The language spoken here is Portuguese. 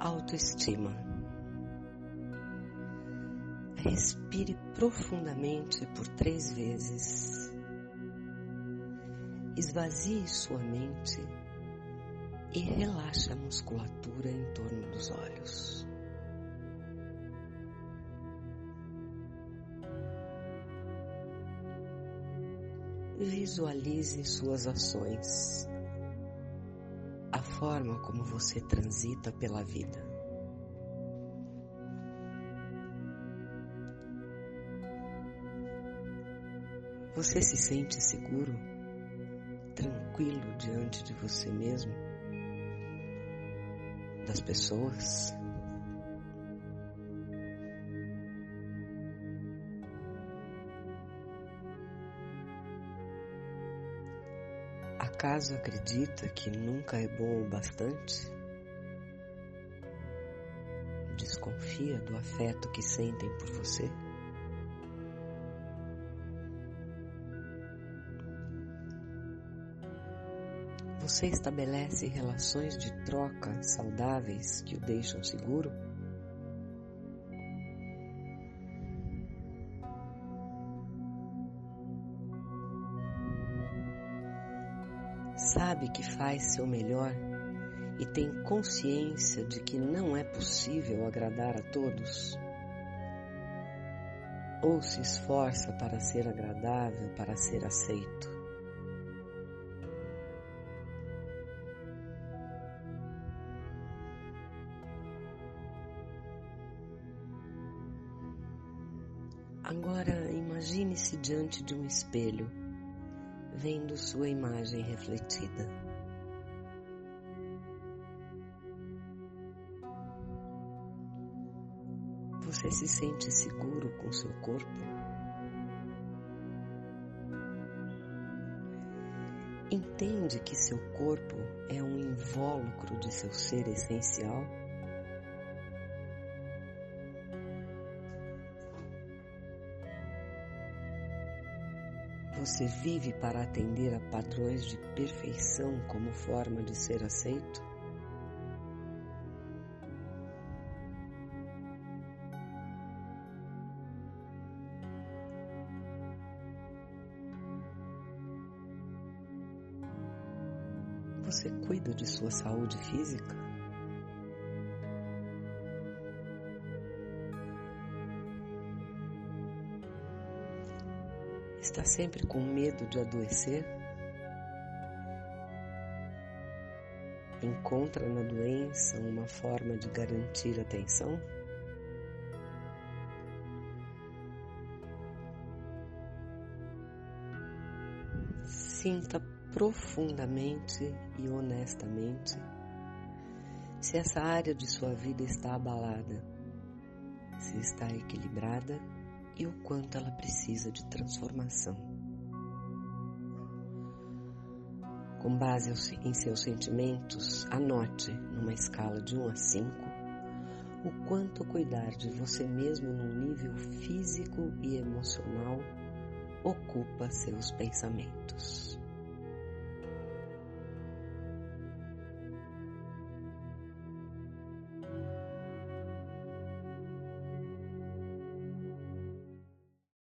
autoestima. Respire profundamente por três vezes. Esvazie sua mente e relaxe a musculatura em torno dos olhos. Visualize suas ações, a forma como você transita pela vida. Você se sente seguro, tranquilo diante de você mesmo, das pessoas? Acaso acredita que nunca é bom o bastante? Desconfia do afeto que sentem por você? Você estabelece relações de troca saudáveis que o deixam seguro? Sabe que faz seu melhor e tem consciência de que não é possível agradar a todos? Ou se esforça para ser agradável, para ser aceito? Agora imagine-se diante de um espelho, vendo sua imagem refletida. Você se sente seguro com seu corpo? Entende que seu corpo é um invólucro de seu ser essencial? Você vive para atender a padrões de perfeição como forma de ser aceito? Você cuida de sua saúde física? Está sempre com medo de adoecer? Encontra na doença uma forma de garantir atenção? Sinta profundamente e honestamente se essa área de sua vida está abalada, se está equilibrada e o quanto ela precisa de transformação. Com base em seus sentimentos, anote numa escala de 1 a 5 o quanto cuidar de você mesmo no nível físico e emocional ocupa seus pensamentos.